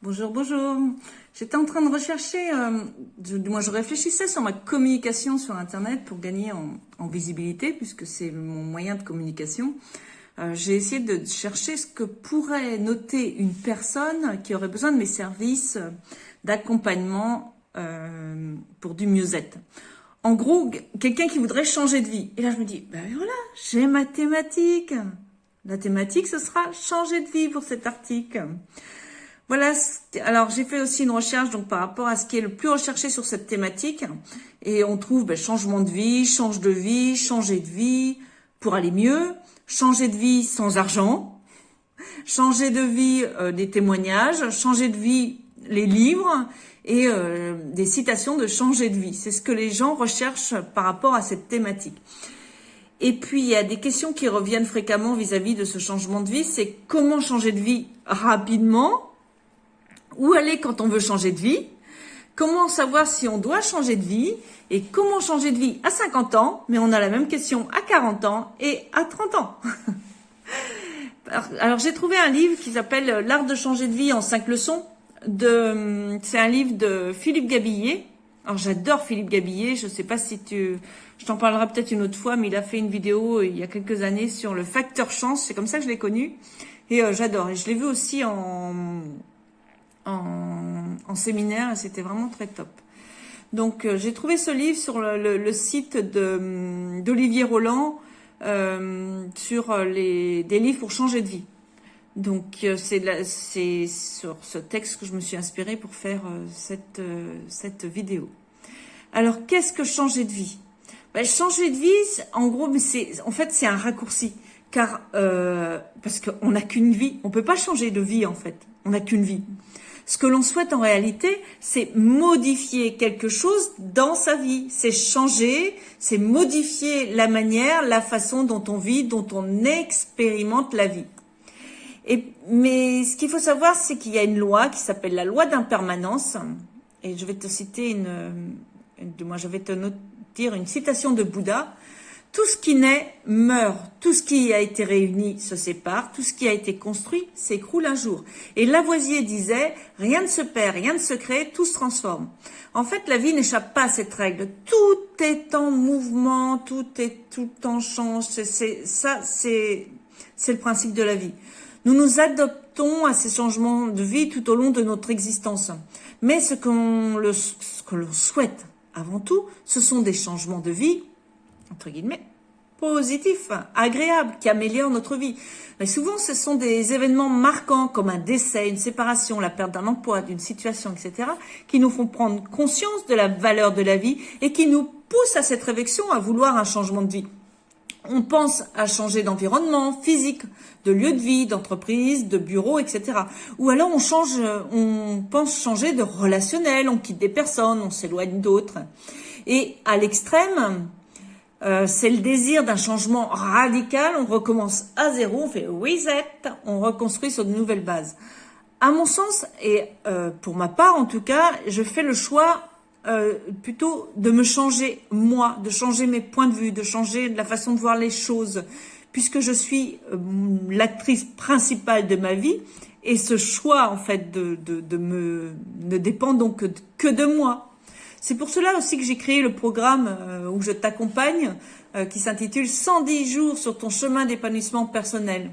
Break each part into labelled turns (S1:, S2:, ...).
S1: Bonjour, bonjour. J'étais en train de rechercher, euh, du moins je réfléchissais sur ma communication sur Internet pour gagner en, visibilité, puisque c'est mon moyen de communication. Euh, j'ai essayé de chercher ce que pourrait noter une personne qui aurait besoin de mes services d'accompagnement euh, pour du mieux-être. En gros, quelqu'un qui voudrait changer de vie. Et là, je me dis, ben voilà, j'ai ma thématique. La thématique, ce sera changer de vie pour cet article. Voilà, alors j'ai fait aussi une recherche donc par rapport à ce qui est le plus recherché sur cette thématique et on trouve ben, changement de vie, change de vie, changer de vie pour aller mieux, changer de vie sans argent, changer de vie euh, des témoignages, changer de vie les livres et euh, des citations de changer de vie. C'est ce que les gens recherchent par rapport à cette thématique. Et puis, il y a des questions qui reviennent fréquemment vis-à-vis -vis de ce changement de vie. C'est comment changer de vie rapidement où aller quand on veut changer de vie, comment savoir si on doit changer de vie et comment changer de vie à 50 ans, mais on a la même question à 40 ans et à 30 ans. Alors j'ai trouvé un livre qui s'appelle L'art de changer de vie en 5 leçons. C'est un livre de Philippe Gabillet. Alors j'adore Philippe Gabillet. Je sais pas si tu, je t'en parlerai peut-être une autre fois, mais il a fait une vidéo il y a quelques années sur le facteur chance. C'est comme ça que je l'ai connu et euh, j'adore. Et je l'ai vu aussi en en, séminaire et c'était vraiment très top. Donc euh, j'ai trouvé ce livre sur le, site hum, d'Olivier Roland euh, sur les, des livres pour changer de vie. Donc euh, c'est sur ce texte que je me suis inspirée pour faire cette, cette vidéo. Alors qu'est-ce que changer de vie? Ben, Changer de vie, en gros, c'est en fait c'est un raccourci car parce qu'on n'a qu'une vie, on peut pas changer de vie en fait, on n'a qu'une vie. Ce que l'on souhaite en réalité, c'est modifier quelque chose dans sa vie. C'est changer, c'est modifier la manière, la façon dont on vit, dont on expérimente la vie. Mais ce qu'il faut savoir, c'est qu'il y a une loi qui s'appelle la loi d'impermanence. Et je vais te citer une, moi, je vais te dire une citation de Bouddha. Tout ce qui naît meurt, tout ce qui a été réuni se sépare, tout ce qui a été construit s'écroule un jour. Et Lavoisier disait, rien ne se perd, rien ne se crée, tout se transforme. En fait, la vie n'échappe pas à cette règle. Tout est en mouvement, tout est tout en change. C'est ça, c'est c'est le principe de la vie. Nous nous adoptons à ces changements de vie tout au long de notre existence. Mais ce qu'on ce que l'on souhaite avant tout, ce sont des changements de vie entre guillemets, positif, agréable, qui améliore notre vie. Mais souvent, ce sont des événements marquants comme un décès, une séparation, la perte d'un emploi, d'une situation, etc., qui nous font prendre conscience de la valeur de la vie et qui nous poussent à cette réflexion à vouloir un changement de vie. On pense à changer d'environnement physique, de lieu de vie, d'entreprise, de bureau, etc. Ou alors on change, on pense changer de relationnel, on quitte des personnes, on s'éloigne d'autres. Et à l'extrême, euh, c'est le désir d'un changement radical. On recommence à zéro, on fait reset, on reconstruit sur de nouvelles bases. À mon sens, et euh, pour ma part en tout cas, je fais le choix euh, plutôt de me changer moi, de changer mes points de vue, de changer la façon de voir les choses, puisque je suis l'actrice principale de ma vie. Et ce choix, en fait, de, de, de me ne dépend donc que de moi. C'est pour cela aussi que j'ai créé le programme euh, où je t'accompagne, euh, qui s'intitule 110 jours sur ton chemin d'épanouissement personnel,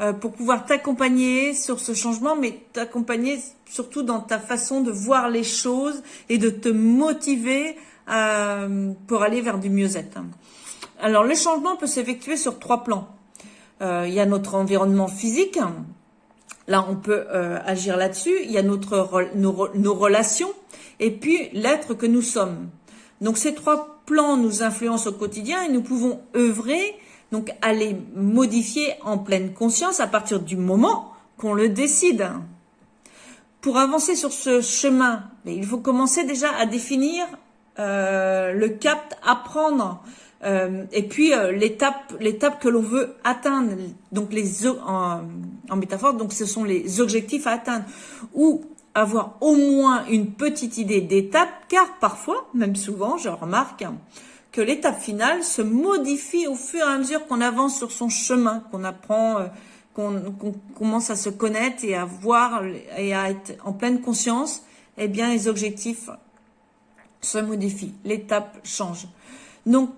S1: euh, pour pouvoir t'accompagner sur ce changement, mais t'accompagner surtout dans ta façon de voir les choses et de te motiver pour aller vers du mieux-être. Alors le changement peut s'effectuer sur trois plans. il y a notre environnement physique, Là, on peut agir là-dessus. Il y a notre, nos relations et puis l'être que nous sommes. Donc ces trois plans nous influencent au quotidien et nous pouvons œuvrer donc à les modifier en pleine conscience à partir du moment qu'on le décide. Pour avancer sur ce chemin, il faut commencer déjà à définir euh, le cap à prendre euh, et puis euh, l'étape l'étape que l'on veut atteindre. Donc les en, en métaphore, donc ce sont les objectifs à atteindre ou avoir au moins une petite idée d'étape, car parfois, même souvent, je remarque que l'étape finale se modifie au fur et à mesure qu'on avance sur son chemin, qu'on apprend euh, qu'on commence à se connaître et à voir et à être en pleine conscience, eh bien les objectifs se modifient, l'étape change. Donc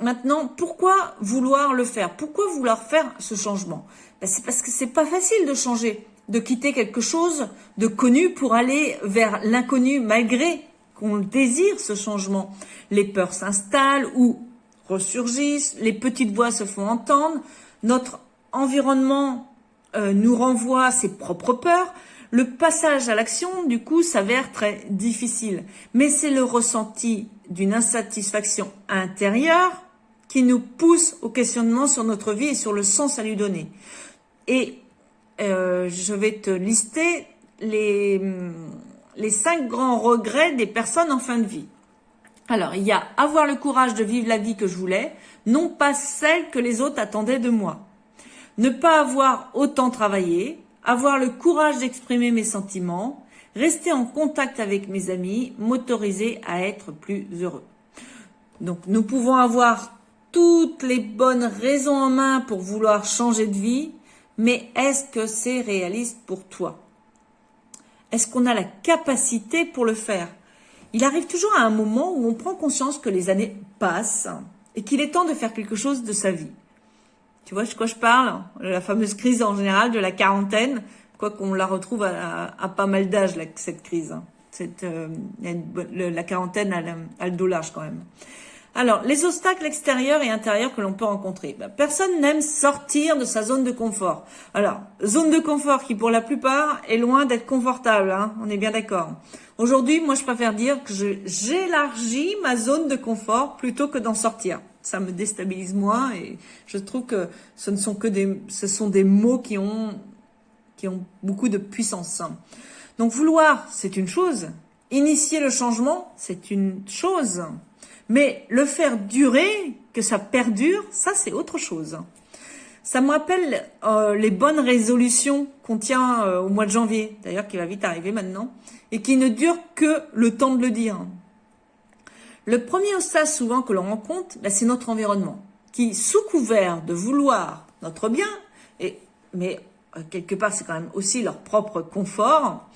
S1: maintenant, pourquoi vouloir le faire? Pourquoi vouloir faire ce changement? Ben, C'est parce que c'est pas facile de changer, de quitter quelque chose de connu pour aller vers l'inconnu malgré qu'on désire ce changement. Les peurs s'installent ou ressurgissent, les petites voix se font entendre, notre environnement euh, nous renvoie ses propres peurs, le passage à l'action, du coup, s'avère très difficile. Mais c'est le ressenti d'une insatisfaction intérieure qui nous pousse au questionnement sur notre vie et sur le sens à lui donner. Et euh, je vais te lister les, les cinq grands regrets des personnes en fin de vie. Alors, il y a avoir le courage de vivre la vie que je voulais, non pas celle que les autres attendaient de moi. Ne pas avoir autant travaillé, avoir le courage d'exprimer mes sentiments, rester en contact avec mes amis, m'autoriser à être plus heureux. Donc, nous pouvons avoir toutes les bonnes raisons en main pour vouloir changer de vie, mais est-ce que c'est réaliste pour toi? Est-ce qu'on a la capacité pour le faire? Il arrive toujours à un moment où on prend conscience que les années passent et qu'il est temps de faire quelque chose de sa vie. Tu vois de quoi je parle? La fameuse crise en général de la quarantaine, quoi qu'on la retrouve à, pas mal d'âge, cette crise. Euh, la quarantaine a, le dos quand même. Alors, les obstacles extérieurs et intérieurs que l'on peut rencontrer. Ben, personne n'aime sortir de sa zone de confort. Alors, zone de confort qui pour la plupart est loin d'être confortable, hein, on est bien d'accord. Aujourd'hui, moi, je préfère dire que j'élargis ma zone de confort plutôt que d'en sortir. Ça me déstabilise moins et je trouve que ce ne sont que des, ce sont des mots qui ont, qui ont beaucoup de puissance. Donc, vouloir, c'est une chose. Initier le changement, c'est une chose. Mais le faire durer, que ça perdure, ça, c'est autre chose. Ça me rappelle euh, les bonnes résolutions qu'on tient euh, au mois de janvier, d'ailleurs qui va vite arriver maintenant, et qui ne durent que le temps de le dire. Le premier obstacle souvent que l'on rencontre, ben, c'est notre environnement, qui sous couvert de vouloir notre bien, mais euh, quelque part c'est quand même aussi leur propre confort,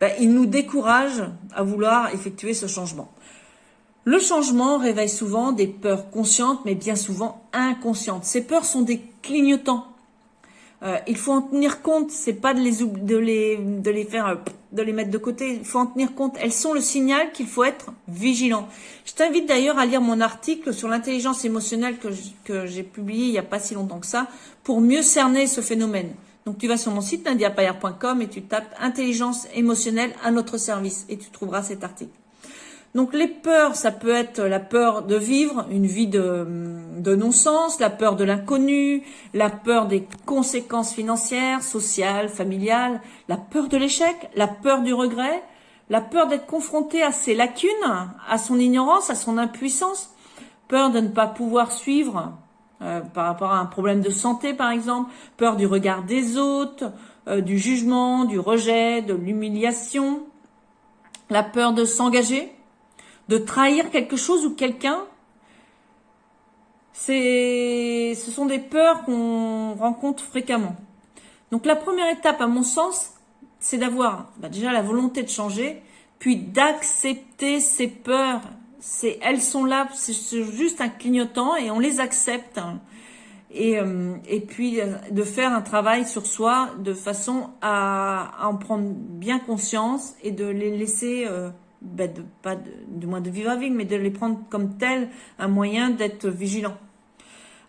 S1: ben, ils nous découragent à vouloir effectuer ce changement. Le changement réveille souvent des peurs conscientes, mais bien souvent inconscientes. Ces peurs sont des clignotants. Euh, il faut en tenir compte. C'est pas de les de de les faire euh, de les mettre de côté. Il faut en tenir compte. Elles sont le signal qu'il faut être vigilant. Je t'invite d'ailleurs à lire mon article sur l'intelligence émotionnelle que j'ai publié il y a pas si longtemps que ça pour mieux cerner ce phénomène. Donc tu vas sur mon site nadiapayer.com et tu tapes intelligence émotionnelle à notre service et tu trouveras cet article. Donc les peurs, ça peut être la peur de vivre une vie de, non-sens, la peur de l'inconnu, la peur des conséquences financières, sociales, familiales, la peur de l'échec, la peur du regret, la peur d'être confronté à ses lacunes, à son ignorance, à son impuissance, peur de ne pas pouvoir suivre euh, par rapport à un problème de santé par exemple, peur du regard des autres, euh, du jugement, du rejet, de l'humiliation, la peur de s'engager, de trahir quelque chose ou quelqu'un, c'est, ce sont des peurs qu'on rencontre fréquemment. Donc la première étape, à mon sens, c'est d'avoir bah, déjà la volonté de changer, puis d'accepter ces peurs. C'est, elles sont là, c'est juste un clignotant et on les accepte. Et, euh, et puis euh, de faire un travail sur soi de façon à, en prendre bien conscience et de les laisser euh, ben pas du moins de vivre avec, mais de les prendre comme tel un moyen d'être vigilant.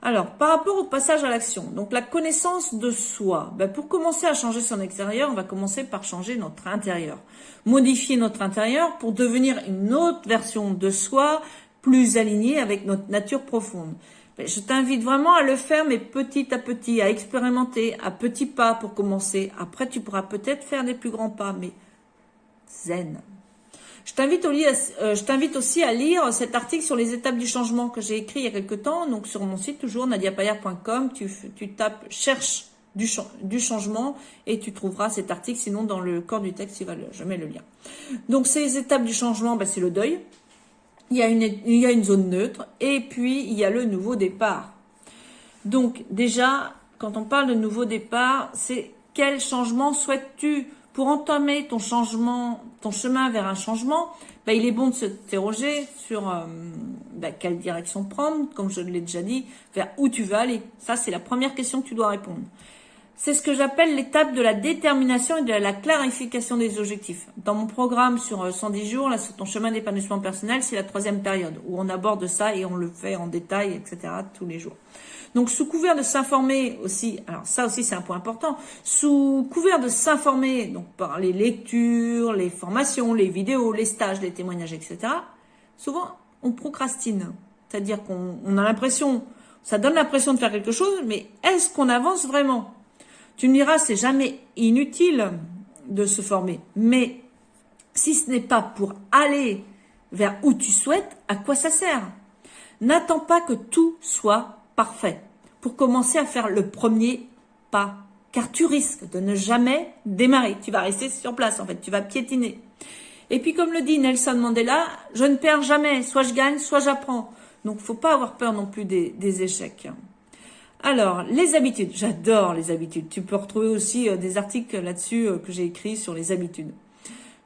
S1: Alors, par rapport au passage à l'action, donc la connaissance de soi, ben pour commencer à changer son extérieur, on va commencer par changer notre intérieur. Modifier notre intérieur pour devenir une autre version de soi, plus alignée avec notre nature profonde. Ben, je t'invite vraiment à le faire, mais petit à petit, à expérimenter, à petits pas pour commencer. Après, tu pourras peut-être faire des plus grands pas, mais zen. Je t'invite, euh, je t'invite aussi à lire cet article sur les étapes du changement que j'ai écrit il y a quelque temps. Donc sur mon site toujours nadiapayer.com, tu, tapes cherche du, changement et tu trouveras cet article. Sinon dans le corps du texte, je mets le lien. Donc ces étapes du changement, ben, c'est le deuil. Il y, a une, il y a une zone neutre et puis il y a le nouveau départ. Donc déjà, quand on parle de nouveau départ, c'est quel changement souhaites-tu pour entamer ton changement, ton chemin vers un changement bah, il est bon de s'interroger sur euh, bah, quelle direction prendre, comme je l'ai déjà dit, vers où tu veux aller. Ça, c'est la première question que tu dois répondre. C'est ce que j'appelle l'étape de la détermination et de la clarification des objectifs. Dans mon programme sur 110 euh, jours, là, sur ton chemin d'épanouissement personnel, c'est la troisième période où on aborde ça et on le fait en détail, etc., tous les jours. Donc, sous couvert de s'informer aussi, alors ça aussi c'est un point important, sous couvert de s'informer, donc par les lectures, les formations, les vidéos, les stages, les témoignages, etc., souvent on procrastine. C'est-à-dire qu'on a l'impression, ça donne l'impression de faire quelque chose, mais est-ce qu'on avance vraiment? Tu me diras, c'est jamais inutile de se former. Mais si ce n'est pas pour aller vers où tu souhaites, à quoi ça sert? N'attends pas que tout soit parfait pour commencer à faire le premier pas. Car tu risques de ne jamais démarrer. Tu vas rester sur place, en fait. Tu vas piétiner. Et puis, comme le dit Nelson Mandela, je ne perds jamais. Soit je gagne, soit j'apprends. Donc, faut pas avoir peur non plus des échecs. Alors, les habitudes. J'adore les habitudes. Tu peux retrouver aussi euh, des articles là-dessus euh, que j'ai écrits sur les habitudes.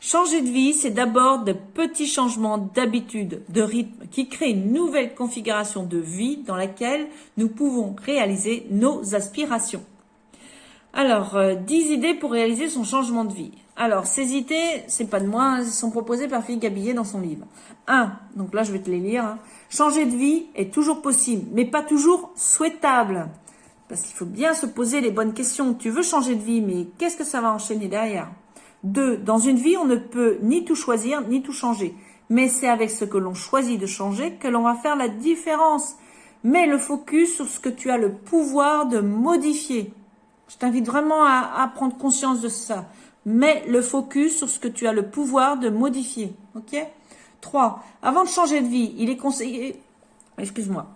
S1: Changer de vie, c'est d'abord de petits changements d'habitude, de rythme, qui créent une nouvelle configuration de vie dans laquelle nous pouvons réaliser nos aspirations. Alors, 10 euh, idées pour réaliser son changement de vie. Alors, ces idées, c'est pas de moi, elles sont proposées par Philippe Gabillet dans son livre. 1. Donc là, je vais te les lire. Hein. Changer de vie est toujours possible, mais pas toujours souhaitable. Parce qu'il faut bien se poser les bonnes questions. Tu veux changer de vie, mais qu'est-ce que ça va enchaîner derrière? Deux, dans une vie, on ne peut ni tout choisir, ni tout changer. Mais c'est avec ce que l'on choisit de changer que l'on va faire la différence. Mets le focus sur ce que tu as le pouvoir de modifier. Je t'invite vraiment à, prendre conscience de ça. Mets le focus sur ce que tu as le pouvoir de modifier. Ok? 3. Avant de changer de vie, il est conseillé, excuse-moi,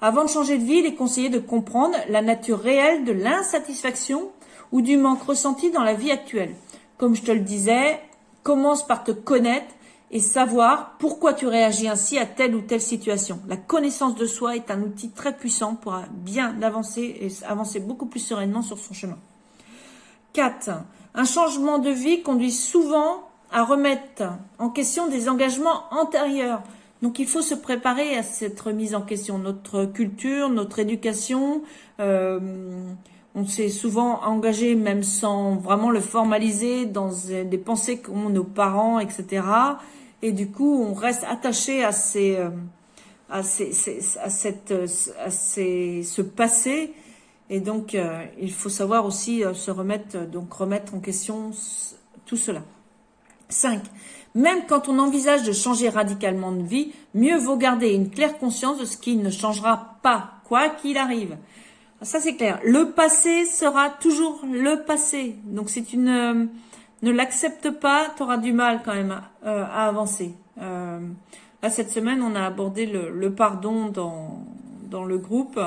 S1: avant de changer de vie, il est conseillé de comprendre la nature réelle de l'insatisfaction ou du manque ressenti dans la vie actuelle. Comme je te le disais, commence par te connaître et savoir pourquoi tu réagis ainsi à telle ou telle situation. La connaissance de soi est un outil très puissant pour bien avancer et avancer beaucoup plus sereinement sur son chemin. 4. Un changement de vie conduit souvent à remettre en question des engagements antérieurs. Donc il faut se préparer à cette remise en question. Notre culture, notre éducation, euh, on s'est souvent engagé, même sans vraiment le formaliser, dans des pensées qu'ont nos parents, etc. Et du coup, on reste attaché à ces, euh, à ces, à cette, à ces, ce passé. Et donc, euh, il faut savoir aussi se remettre, donc remettre en question tout cela. 5. Même quand on envisage de changer radicalement de vie, mieux vaut garder une claire conscience de ce qui ne changera pas, quoi qu'il arrive. Ça c'est clair. Le passé sera toujours le passé. Donc si tu ne, l'acceptes pas, tu auras du mal quand même à, euh, avancer. Euh, là cette semaine, on a abordé le, pardon dans, le groupe.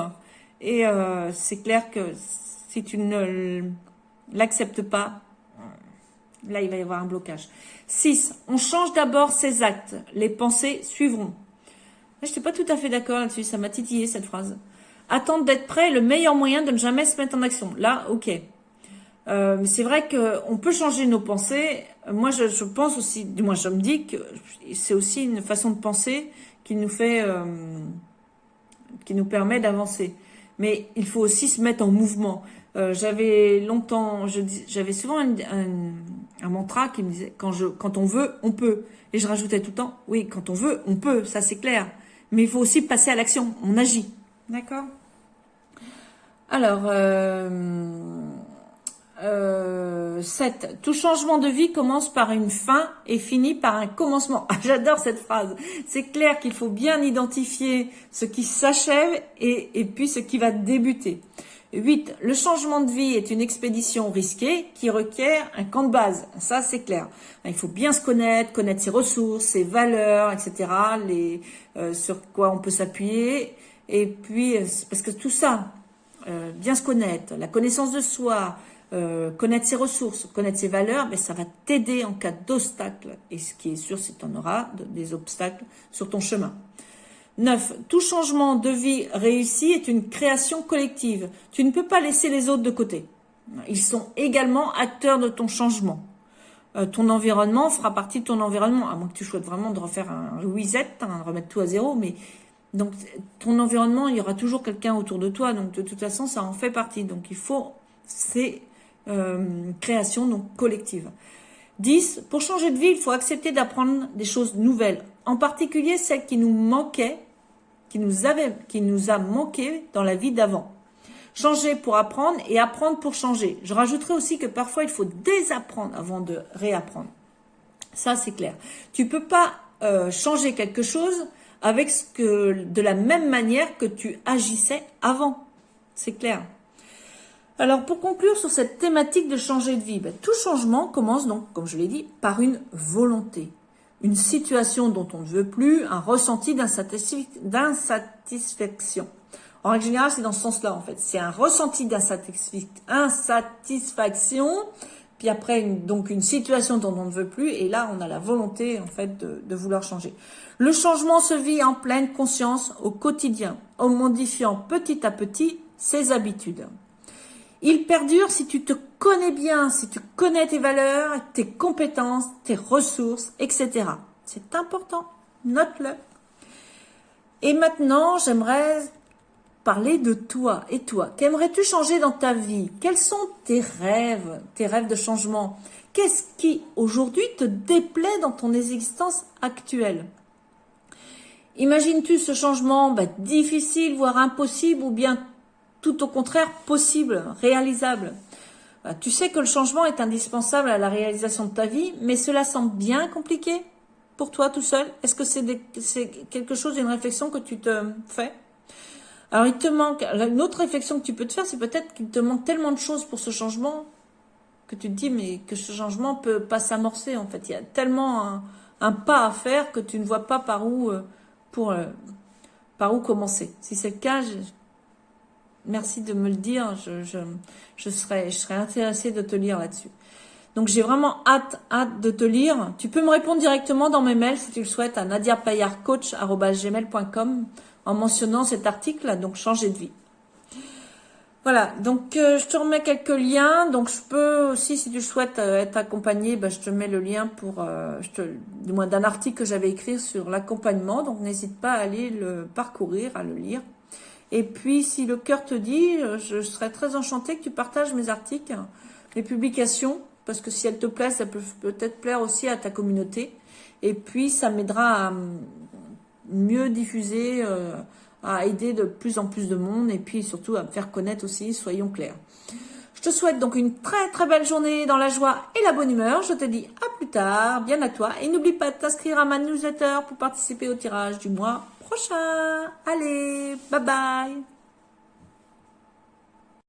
S1: Et euh, c'est clair que si tu ne l'acceptes pas, Là, il va y avoir un blocage. 6. On change d'abord ses actes. Les pensées suivront. Je n'étais pas tout à fait d'accord là-dessus. Ça m'a titillé cette phrase. Attendre d'être prêt est le meilleur moyen de ne jamais se mettre en action. Là, ok. Euh, c'est vrai qu'on peut changer nos pensées. Moi, je, pense aussi, du moins je me dis que c'est aussi une façon de penser qui nous fait, euh, qui nous permet d'avancer. Mais il faut aussi se mettre en mouvement. Euh, j'avais longtemps, j'avais souvent un, mantra qui me disait quand quand on veut, on peut. Et je rajoutais tout le temps, oui, quand on veut, on peut, ça c'est clair. Mais il faut aussi passer à l'action, on agit. D'accord? Alors, euh, euh, 7. Tout changement de vie commence par une fin et finit par un commencement. Ah, J'adore cette phrase. C'est clair qu'il faut bien identifier ce qui s'achève et, puis ce qui va débuter. 8. Le changement de vie est une expédition risquée qui requiert un camp de base. Ça, c'est clair. Il faut bien se connaître, connaître ses ressources, ses valeurs, etc., euh, sur quoi on peut s'appuyer. Et puis, euh, parce que tout ça, euh, bien se connaître, la connaissance de soi, connaître ses ressources, connaître ses valeurs, mais ça va t'aider en cas d'obstacle. Et ce qui est sûr, c'est que tu en auras des obstacles sur ton chemin. 9. Tout changement de vie réussi est une création collective. Tu ne peux pas laisser les autres de côté. Ils sont également acteurs de ton changement. Euh, ton environnement fera partie de ton environnement, à moins que tu souhaites vraiment de refaire un reset, hein, remettre tout à zéro, mais donc ton environnement, il y aura toujours quelqu'un autour de toi, donc de toute façon, ça en fait partie. Donc il faut ces euh, créations donc collectives. 10. Pour changer de vie, il faut accepter d'apprendre des choses nouvelles, en particulier celles qui nous manquaient, qui nous, avaient, qui nous a manqué dans la vie d'avant. Changer pour apprendre et apprendre pour changer. Je rajouterai aussi que parfois il faut désapprendre avant de réapprendre. Ça c'est clair. Tu peux pas euh, changer quelque chose avec ce que de la même manière que tu agissais avant. C'est clair. Alors pour conclure sur cette thématique de changer de vie, ben, tout changement commence donc, comme je l'ai dit, par une volonté, une situation dont on ne veut plus, un ressenti d'insatisfaction. En règle générale, c'est dans ce sens-là, en fait. C'est un ressenti d'insatisfaction, puis après, donc une situation dont on ne veut plus, et là, on a la volonté, en fait, de, vouloir changer. Le changement se vit en pleine conscience au quotidien, en modifiant petit à petit ses habitudes. Il perdure si tu te connais bien, si tu connais tes valeurs, tes compétences, tes ressources, etc. C'est important. Note-le. Et maintenant, j'aimerais parler de toi et toi. Qu'aimerais-tu changer dans ta vie? Quels sont tes rêves, tes rêves de changement? Qu'est-ce qui aujourd'hui te déplaît dans ton existence actuelle? Imagines-tu ce changement bah, difficile, voire impossible, ou bien tout au contraire possible, réalisable? Bah, Tu sais que le changement est indispensable à la réalisation de ta vie, mais cela semble bien compliqué pour toi tout seul. Est-ce que c'est quelque chose, une réflexion que tu te fais? Alors il te manque, une autre réflexion que tu peux te faire, c'est peut-être qu'il te manque tellement de choses pour ce changement que tu te dis mais que ce changement peut pas s'amorcer en fait. Il y a tellement un, pas à faire que tu ne vois pas par où euh, pour euh, par où commencer. Si c'est le cas, merci de me le dire. Je, je, je serais je intéressée de te lire là-dessus. Donc j'ai vraiment hâte hâte de te lire. Tu peux me répondre directement dans mes mails si tu le souhaites à nadiapayarcoach@gmail.com en mentionnant cet article, donc changer de vie. Voilà, donc euh, je te remets quelques liens. Donc je peux aussi, si tu souhaites euh, être accompagné, ben, je te mets le lien pour, euh, du moins d'un article que j'avais écrit sur l'accompagnement. Donc n'hésite pas à aller le parcourir, à le lire. Et puis si le cœur te dit, je serais très enchantée que tu partages mes articles, mes publications, parce que si elles te plaisent, ça peut peut-être plaire aussi à ta communauté. Et puis ça m'aidera à mieux diffuser, à aider de plus en plus de monde et puis surtout à me faire connaître aussi, soyons clairs. Je te souhaite donc une très très belle journée dans la joie et la bonne humeur. Je te dis à plus tard, bien à toi. Et n'oublie pas de t'inscrire à ma newsletter pour participer au tirage du mois prochain. Allez, bye bye